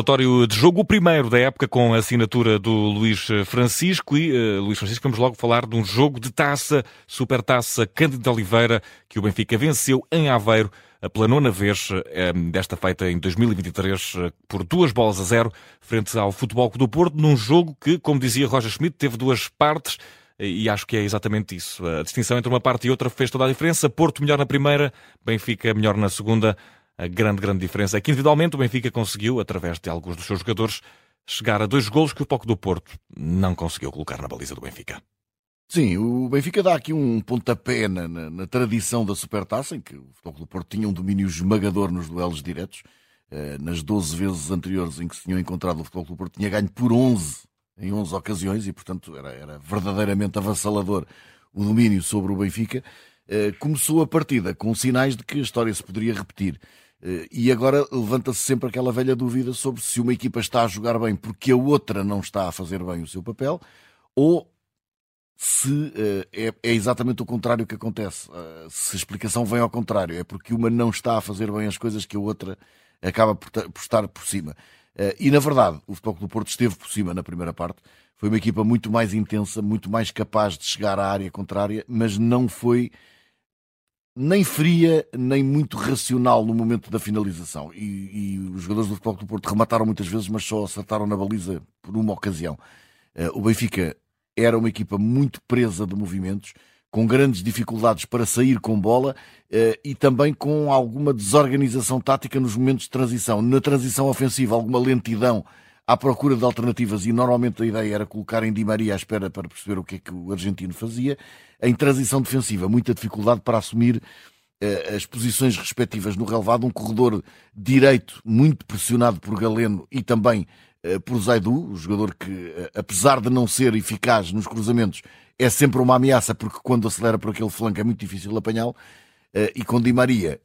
relatório de jogo, o primeiro da época com a assinatura do Luís Francisco e, uh, Luís Francisco, vamos logo falar de um jogo de taça, Supertaça Cândido de Oliveira, que o Benfica venceu em Aveiro pela nona vez, eh, desta feita em 2023, por duas bolas a zero, frente ao Futebol do Porto, num jogo que, como dizia Roger Schmidt, teve duas partes, e acho que é exatamente isso. A distinção entre uma parte e outra fez toda a diferença. Porto melhor na primeira, Benfica melhor na segunda. A grande, grande diferença é que individualmente o Benfica conseguiu, através de alguns dos seus jogadores, chegar a dois golos que o Foco do Porto não conseguiu colocar na baliza do Benfica. Sim, o Benfica dá aqui um pontapé na, na, na tradição da Supertaça, em que o Futebol do Porto tinha um domínio esmagador nos duelos diretos. Eh, nas 12 vezes anteriores em que se tinham encontrado, o Futebol do Porto tinha ganho por 11 em 11 ocasiões e, portanto, era, era verdadeiramente avassalador o domínio sobre o Benfica. Eh, começou a partida com sinais de que a história se poderia repetir. Eh, e agora levanta-se sempre aquela velha dúvida sobre se uma equipa está a jogar bem porque a outra não está a fazer bem o seu papel ou se eh, é, é, exatamente o contrário que acontece. se a explicação vem ao contrário, é porque uma não está a fazer bem as coisas que a outra acaba por, por estar por cima. e na verdade, o Futebol do Porto esteve por cima na primeira parte. Foi uma equipa muito mais intensa, muito mais capaz de chegar à área contrária, mas não foi nem fria, nem muito racional no momento da finalização. E, e os jogadores do Futebol do Porto remataram muitas vezes, mas só acertaram na baliza por uma ocasião. Uh, o Benfica era uma equipa muito presa de movimentos, com grandes dificuldades para sair com bola uh, e também com alguma desorganização tática nos momentos de transição. Na transição ofensiva, alguma lentidão à procura de alternativas e normalmente a ideia era colocar em Di Maria à espera para perceber o que é que o argentino fazia. Em transição defensiva, muita dificuldade para assumir uh, as posições respectivas no relevado, um corredor direito muito pressionado por Galeno e também uh, por Zaidu, o jogador que, uh, apesar de não ser eficaz nos cruzamentos, é sempre uma ameaça porque quando acelera por aquele flanco é muito difícil apanhá-lo. e com Di Maria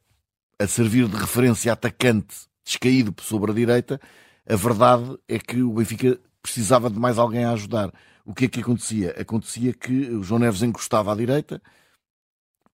a servir de referência atacante descaído sobre a direita, a verdade é que o Benfica precisava de mais alguém a ajudar. O que é que acontecia? Acontecia que o João Neves encostava à direita,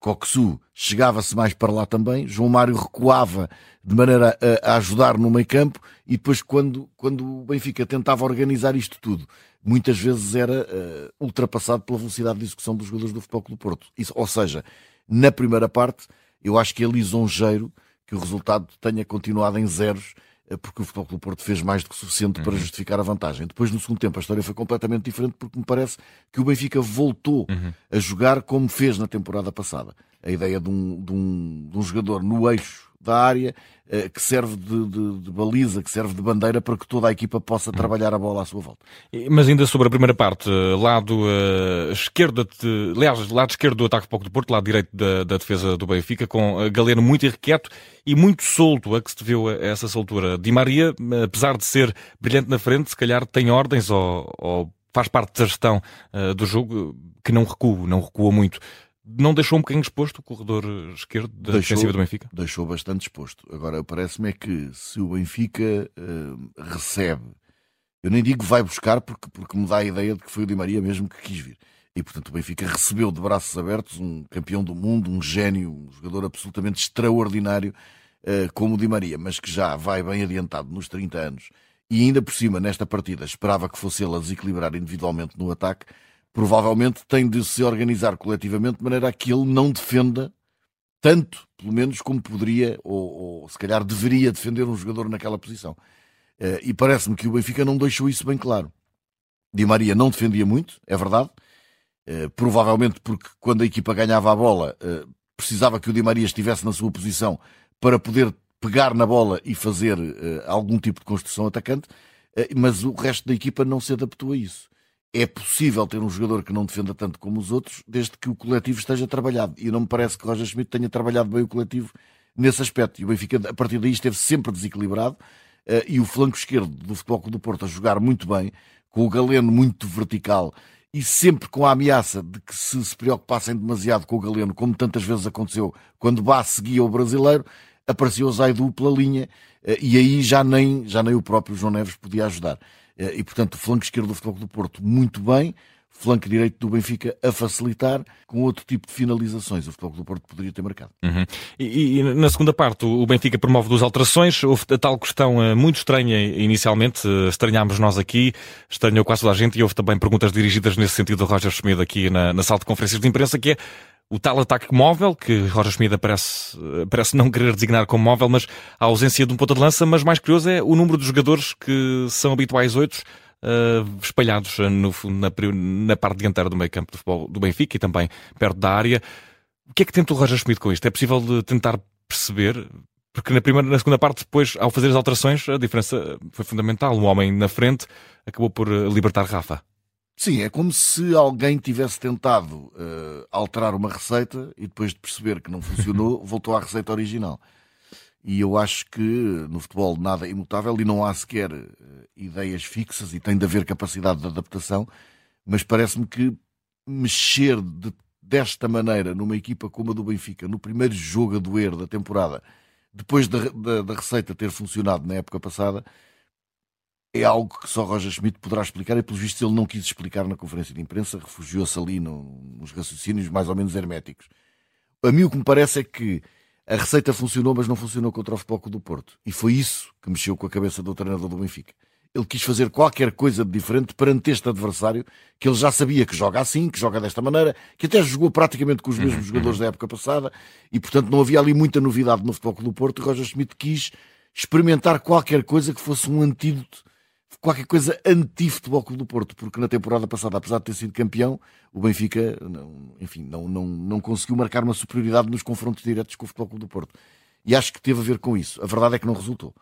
Coxu chegava-se mais para lá também, João Mário recuava de maneira a, a ajudar no meio campo e depois quando, quando o Benfica tentava organizar isto tudo, muitas vezes era uh, ultrapassado pela velocidade de execução dos jogadores do Futebol Clube do Porto. Isso, ou seja, na primeira parte, eu acho que é lisonjeiro que o resultado tenha continuado em zeros porque o Futebol Clube Porto fez mais do que suficiente uhum. para justificar a vantagem. Depois, no segundo tempo, a história foi completamente diferente porque me parece que o Benfica voltou uhum. a jogar como fez na temporada passada. A ideia de um, de um, de um jogador no eixo da área eh, que serve de, de, de, baliza, que serve de bandeira para que toda a equipa possa hum. trabalhar a bola à sua volta. Mas ainda sobre a primeira parte, lado uh, esquerdo, de, aliás, lado esquerdo do ataque do Porto, lado direito da, da defesa do Benfica, com Galeno muito irrequieto e muito solto, a que se viu essa soltura. Di Maria, apesar de ser brilhante na frente, se calhar tem ordens ou, ou faz parte da gestão uh, do jogo que não recua, não recua muito não deixou um bocadinho exposto o corredor esquerdo da deixou, defensiva do Benfica? Deixou bastante exposto. Agora, parece-me é que se o Benfica uh, recebe, eu nem digo vai buscar porque, porque me dá a ideia de que foi o Di Maria mesmo que quis vir. E, portanto, o Benfica recebeu de braços abertos um campeão do mundo, um gênio, um jogador absolutamente extraordinário uh, como o Di Maria, mas que já vai bem adiantado nos 30 anos. E ainda por cima, nesta partida, esperava que fosse ele a desequilibrar individualmente no ataque provavelmente tem de se organizar coletivamente de maneira a que ele não defenda tanto, pelo menos, como poderia, ou, ou se calhar deveria defender um jogador naquela posição. Uh, e parece-me que o Benfica não deixou isso bem claro. Di Maria não defendia muito, é verdade, uh, provavelmente porque quando a equipa ganhava a bola uh, precisava que o Di Maria estivesse na sua posição para poder pegar na bola e fazer algum tipo de construção atacante, mas o resto da equipa não se adaptou a isso é possível ter um jogador que não defenda tanto como os outros, desde que o coletivo esteja trabalhado. E não me parece que Roger Schmidt tenha trabalhado bem o coletivo nesse aspecto. E o Benfica, a partir daí, esteve sempre desequilibrado. Uh, e o flanco esquerdo do Futebol Clube do Porto a jogar muito bem, com o Galeno muito vertical e sempre com a ameaça de que se se preocupassem demasiado com o Galeno, como tantas vezes aconteceu quando Bá seguia o brasileiro, apareceu o Zaidu pela linha uh, e aí já nem, já nem o próprio João Neves podia ajudar. Eh, e, portanto, o flanco esquerdo do Futebol do Porto muito bem, flanco direito do Benfica a facilitar com outro tipo de finalizações. O Futebol do Porto poderia ter marcado. Uhum. E, e, na segunda parte, o Benfica promove duas alterações. Houve a tal questão uh, muito estranha inicialmente. Uh, estranhámos nós aqui, estranhou quase toda a gente e houve também perguntas dirigidas nesse sentido do Roger Schmidt aqui na, na sala de conferências de imprensa, que é o tal ataque móvel, que Roger Schmidt parece, parece não querer designar como móvel, mas a ausência de um ponta de lança, mas mais curioso é o número de jogadores que são habituais oito uh, espalhados no, na, na, parte dianteira do meio campo do, futebol, do Benfica e também perto da área. O que é que tenta o Roger Schmidt com isto? É possível tentar perceber? Porque na, primeira, na segunda parte, depois, ao fazer as alterações, a diferença foi fundamental. O homem na frente acabou por libertar Rafa. Sim, é como se alguém tivesse tentado uh, alterar uma receita e depois de perceber que não funcionou, voltou à receita original. E eu acho que no futebol nada é imutável e não há sequer uh, ideias fixas e tem de haver capacidade de adaptação, mas parece-me que mexer de, desta maneira numa equipa como a do Benfica, no primeiro jogo a doer da temporada, depois da, da, da receita ter funcionado na época passada, é algo que só Roger Schmidt poderá explicar e, pelo visto, ele não quis explicar na conferência de imprensa, refugiou-se ali no, nos raciocínios mais ou menos herméticos. A mim o que me parece é que a receita funcionou, mas não funcionou contra o Futebol do Porto. E foi isso que mexeu com a cabeça do treinador do Benfica. Ele quis fazer qualquer coisa de diferente perante este adversário, que ele já sabia que joga assim, que joga desta maneira, que até jogou praticamente com os mesmos jogadores da época passada, e portanto não havia ali muita novidade no Futebol do Porto. E Roger Schmidt quis experimentar qualquer coisa que fosse um antídoto qualquer coisa anti-futebol Clube do Porto, porque na temporada passada, apesar de ter sido campeão, o Benfica, não, enfim, não, não, não conseguiu marcar uma superioridade nos confrontos diretos com o Futebol Clube do Porto. E acho que teve a ver com isso. A verdade é que não resultou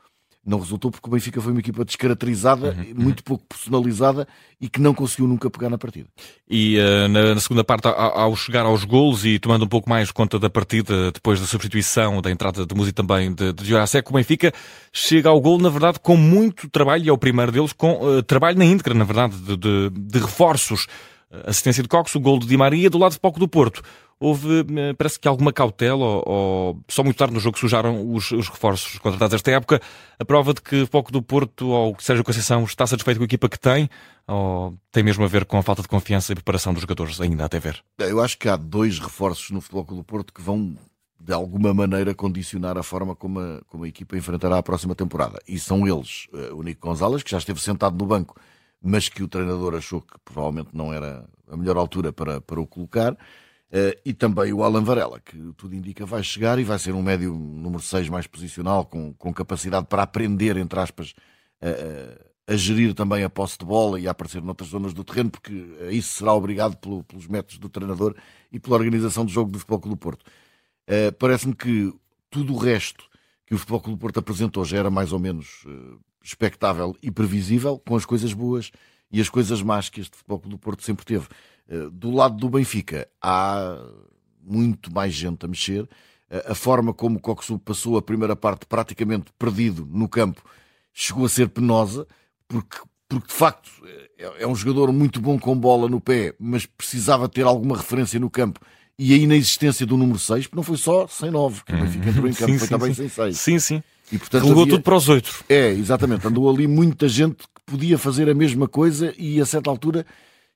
não resultou porque o Benfica foi uma equipa descaracterizada, uhum, uhum. muito pouco personalizada e que não conseguiu nunca pegar na partida. E uh, na, na, segunda parte, ao, ao, chegar aos golos e tomando um pouco mais conta da partida, depois da substituição, da entrada de música também de, de Jurasek, o Benfica chega ao gol, na verdade, com muito trabalho, e é o primeiro deles, com uh, trabalho na íntegra, na verdade, de, de, de reforços. Assistência de Cox, o gol de Di Maria, do lado de Poco do Porto houve, eh, parece que alguma cautela, ou, ou, só muito tarde no jogo sujaram os, os reforços contratados esta época, a prova de que pouco do Porto ou Sérgio Conceição está satisfeito com a equipa que tem, ou tem mesmo a ver com a falta de confiança e preparação dos jogadores, ainda até ver? Eu acho que há dois reforços no Futebol do Porto que vão de alguma maneira condicionar a forma como a, como a equipa enfrentará a próxima temporada. E são eles, eh, o Nico Gonzalez, que já esteve sentado no banco, mas que o treinador achou que provavelmente não era a melhor altura para, para o colocar. Uh, e também o Alan Varela, que tudo indica vai chegar e vai ser um médio número 6 mais posicional, com, com capacidade para aprender, entre aspas, a, a gerir também a posse de bola e a aparecer noutras zonas do terreno, porque isso será obrigado pelo, pelos métodos do treinador e pela organização do jogo do Futebol Clube do Porto. Parece-me que tudo o resto que o Futebol Clube do Porto apresentou já era mais ou menos expectável e previsível, com as coisas boas e as coisas más que este Futebol Clube do Porto sempre teve. Eh, do lado do Benfica, há muito mais gente a mexer. Eh, a forma como o Coxu passou a primeira parte praticamente perdido no campo chegou a ser penosa, porque, porque de facto é, é um jogador muito bom com bola no pé, mas precisava ter alguma referência no campo e a inexistência do número 6, porque não foi só sem 9, que o Benfica entrou em campo, sim, foi sim, também sim. sem 6. Sim, sim. E, portanto, havia... tudo para os oito. É, exatamente. Andou ali muita gente que podia fazer a mesma coisa e a certa altura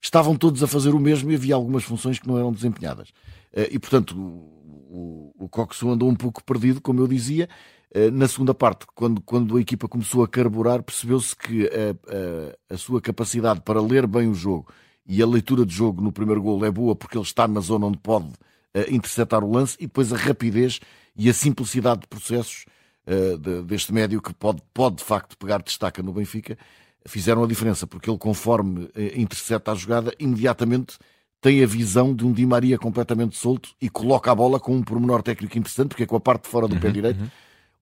estavam todos a fazer o mesmo e havia algumas funções que não eram desempenhadas. Eh, e, portanto, o, o, o andou um pouco perdido, como eu dizia. Eh, na segunda parte, quando, quando a equipa começou a carburar, percebeu-se que a, a, a, sua capacidade para ler bem o jogo e a leitura de jogo no primeiro gol é boa porque ele está na zona onde pode uh, interceptar o lance e depois a rapidez e a simplicidade de processos de, deste médio que pode, pode de facto pegar destaca no Benfica fizeram a diferença, porque ele, conforme eh, intercepta a jogada, imediatamente tem a visão de um Di Maria completamente solto e coloca a bola com um pormenor técnico interessante, porque é com a parte de fora do uhum, pé direito. Uhum.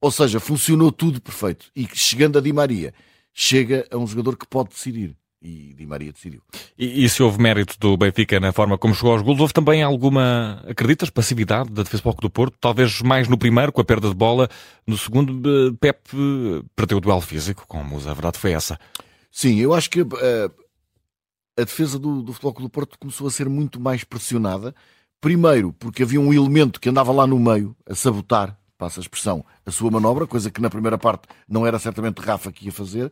Ou seja, funcionou tudo perfeito. E chegando a Di Maria, chega a um jogador que pode decidir. E Di Maria decidiu. E, e se houve mérito do Benfica na forma como chegou aos golos, houve também alguma, acreditas, passividade da defesa do Porto? Talvez mais no primeiro, com a perda de bola. No segundo, eh, Pep eh, perdeu o duelo físico com o Musa. A verdade foi essa. Sim, eu acho que uh, a defesa do, do Futebol Clube do Porto começou a ser muito mais pressionada. Primeiro, porque havia um elemento que andava lá no meio a sabotar, passa a expressão, a sua manobra, coisa que na primeira parte não era certamente Rafa que ia fazer.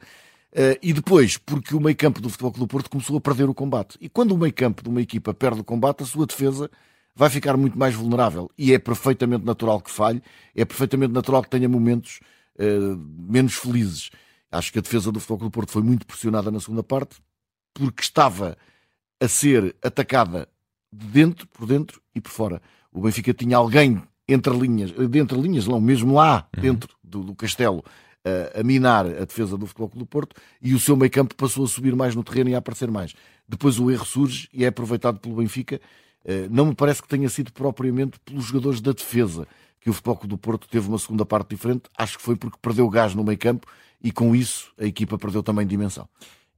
Uh, e depois, porque o meio campo do Futebol Clube do Porto começou a perder o combate. E quando o meio campo de uma equipa perde o combate, a sua defesa vai ficar muito mais vulnerável. E é perfeitamente natural que falhe, é perfeitamente natural que tenha momentos uh, menos felizes. Acho que a defesa do Futebol Clube do Porto foi muito pressionada na segunda parte, porque estava a ser atacada de dentro, por dentro e por fora. O Benfica tinha alguém entre linhas, entre linhas, não, mesmo lá uhum. dentro do, do castelo, a, a minar a defesa do Futebol Clube do Porto e o seu meio campo passou a subir mais no terreno e a aparecer mais. Depois o erro surge e é aproveitado pelo Benfica. Eh, não me parece que tenha sido propriamente pelos jogadores da defesa que o Futebol Clube do Porto teve uma segunda parte diferente. Acho que foi porque perdeu gás no meio campo e com isso a equipa perdeu também dimensão.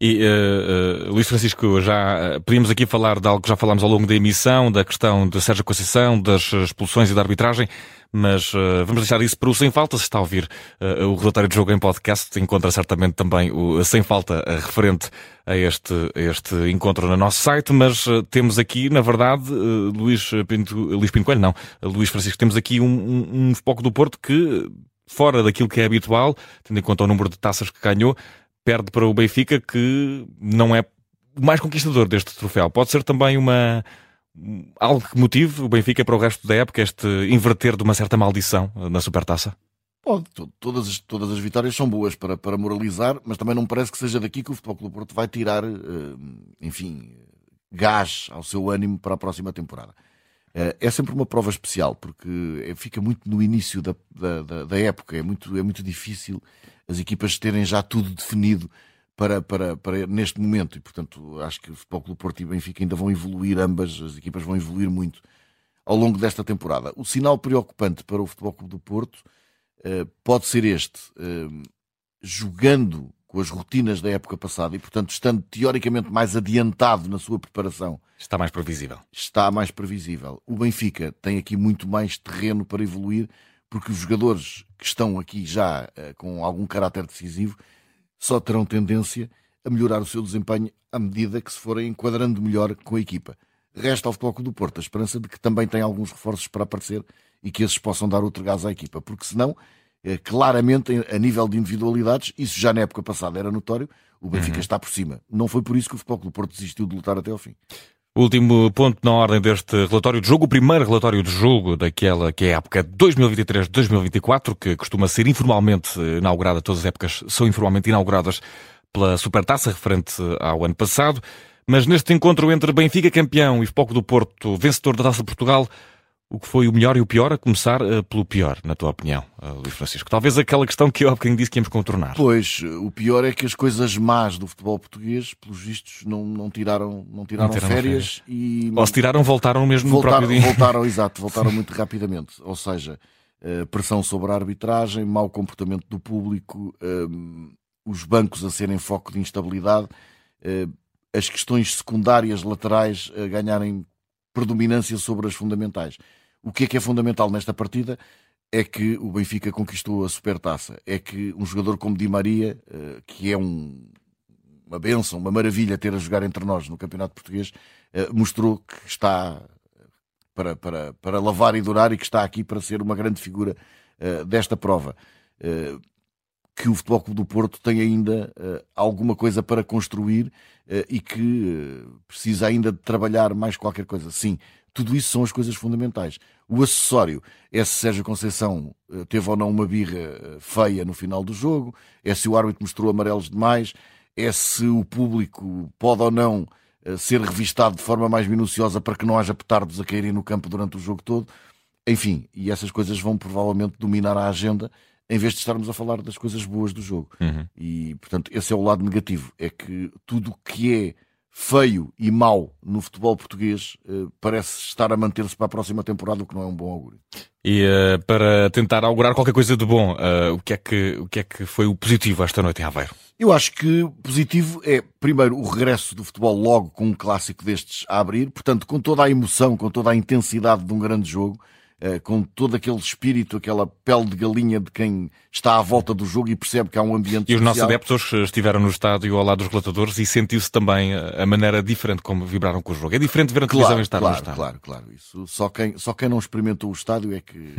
E uh, uh, Luís Francisco, já uh, podíamos aqui falar de algo que já falámos ao longo da emissão, da questão de Sérgio Conceição, das expulsões e da arbitragem, mas vamos deixar isso para o Sem Falta. Se está a ouvir o relatório de jogo em podcast, encontra certamente também o Sem Falta referente a este, a este encontro no nosso site, mas temos aqui, na verdade, Luís Pinto, Luís Pinto Coelho, não, Luís Francisco, temos aqui um, um, um foco do Porto que fora daquilo que é habitual, tendo em conta o número de taças que ganhou, perde para o Benfica, que não é o mais conquistador deste troféu. Pode ser também uma algo que motive o Benfica para o resto da época, este inverter de uma certa maldição na Supertaça? Pode, todas as, todas as vitórias são boas para, para moralizar, mas também não parece que seja daqui que o Futebol Clube Porto vai tirar, eh, enfim, gás ao seu ânimo para a próxima temporada. Eh, é sempre uma prova especial, porque fica muito no início da, da, da época, é muito, é muito difícil as equipas terem já tudo definido para, para, para neste momento. E, portanto, acho que o Futebol Clube Porto e Benfica ainda vão evoluir, ambas as equipas vão evoluir muito ao longo desta temporada. O sinal preocupante para o Futebol Clube do Porto uh, pode ser este. Uh, jogando com as rotinas da época passada e, portanto, estando teoricamente mais adiantado na sua preparação. Está mais previsível. Está mais previsível. O Benfica tem aqui muito mais terreno para evoluir, porque os jogadores que estão aqui já uh, com algum caráter decisivo só terão tendência a melhorar o seu desempenho à medida que se forem enquadrando melhor com a equipa. Resta ao Futebol do Porto a esperança de que também tem alguns reforços para aparecer e que esses possam dar outro gás à equipa, porque senão, eh, claramente, a nível de individualidades, isso já na época passada era notório, o Benfica uhum. está por cima. Não foi por isso que o Futebol do Porto desistiu de lutar até ao fim. Último ponto na ordem deste relatório de jogo, o primeiro relatório de jogo daquela que é a época 2023-2024, que costuma ser informalmente inaugurada, todas as épocas são informalmente inauguradas pela Supertaça, referente ao ano passado. Mas neste encontro entre Benfica campeão e Foco do Porto vencedor da Taça de Portugal, o que foi o melhor e o pior, a começar uh, pelo pior, na tua opinião, uh, Luís Francisco? Talvez aquela questão que eu há bocadinho disse que íamos contornar. Pois, o pior é que as coisas más do futebol português, pelos vistos, não, não tiraram, não tiraram, não tiraram férias, férias, e... Ou se tiraram, voltaram mesmo voltaram, no próprio dia. Voltaram, exato, voltaram muito rapidamente. Ou seja, uh, pressão sobre a arbitragem, mau comportamento do público, os bancos a serem foco de instabilidade, as questões secundárias laterais a ganharem predominância sobre as fundamentais. O que é que é fundamental nesta partida? É que o Benfica conquistou a supertaça. É que um jogador como Di Maria, eh, que é um, uma benção, uma maravilha ter a jogar entre nós no Campeonato Português, eh, mostrou que está para, para, para lavar e durar e que está aqui para ser uma grande figura eh, desta prova. Que o Futebol Clube do Porto tem ainda alguma coisa para construir e que precisa ainda de trabalhar mais qualquer coisa. Sim, tudo isso são as coisas fundamentais. O acessório é se Sérgio Conceição eh, teve ou não uma birra eh, feia no final do jogo, é se o árbitro mostrou amarelos demais, é se o público pode ou não eh, ser revistado de forma mais minuciosa para que não haja petardos a caírem no campo durante o jogo todo. Enfim, e essas coisas vão provavelmente dominar a agenda em vez de estarmos a falar das coisas boas do jogo. Uhum. E, portanto, esse é o lado negativo. É que tudo o que é feio e mau no futebol português eh, parece estar a manter-se para a próxima temporada, o que não é um bom augúrio. E uh, para tentar augurar qualquer coisa de bom, uh, o, que é que, o que é que foi o positivo esta noite em Aveiro? Eu acho que positivo é, primeiro, o regresso do futebol logo com um clássico destes a abrir, portanto, com toda a emoção, com toda a intensidade de um grande jogo. Eh, com todo aquele espírito, aquela pele de galinha de quem está à volta do jogo e percebe que há um ambiente E os nossos adeptos estiveram no estádio ao lado dos relatadores e sentiu-se também a maneira diferente como vibraram com o jogo. É diferente ver a televisão claro, estar claro, no estádio. Claro, claro. Isso, só, quem, só quem não experimentou o estádio é que,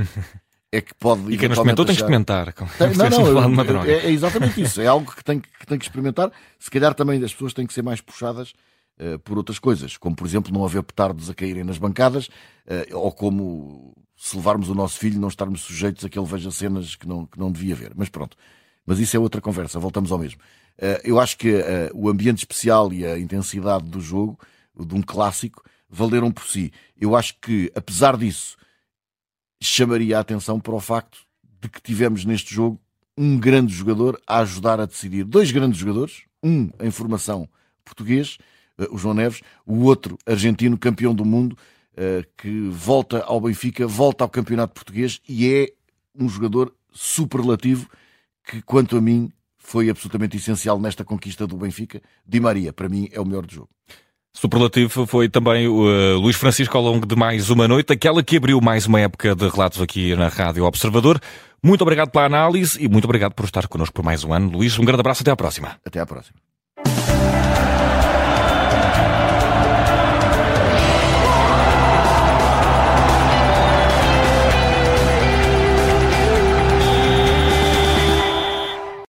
é que pode. E quem não experimentou tem que experimentar. Tem, não, não, é, é, exatamente isso. É algo que tem, que tem que experimentar. Se calhar também as pessoas têm que ser mais puxadas uh, por outras coisas, como por exemplo não haver petardos a caírem nas bancadas, uh, ou como se levarmos o nosso filho não estarmos sujeitos a que ele veja cenas que não, que não devia ver. Mas pronto. Mas isso é outra conversa, voltamos ao mesmo. Uh, eu acho que o ambiente especial e a intensidade do jogo, de um clássico, valeram por si. Eu acho que, apesar disso, chamaria a atenção para o facto de que tivemos neste jogo um grande jogador a ajudar a decidir. Dois grandes jogadores, um em formação português, eh, o João Neves, o outro argentino, campeão do mundo, eh, que volta ao Benfica, volta ao campeonato português e é um jogador superlativo que, quanto a mim, foi absolutamente essencial nesta conquista do Benfica. Di Maria, para mim, é o melhor do jogo. Superlativo foi também o uh, Luís Francisco ao longo de mais uma noite, aquela que abriu mais uma época de relatos aqui na Rádio Observador. Muito obrigado pela análise e muito obrigado por estar connosco por mais um ano. Luís, um grande abraço, até à próxima. Até à próxima.